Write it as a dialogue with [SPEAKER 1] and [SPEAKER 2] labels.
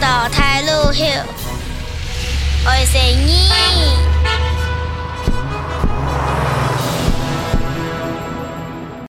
[SPEAKER 1] 到台路去，爱生 độ!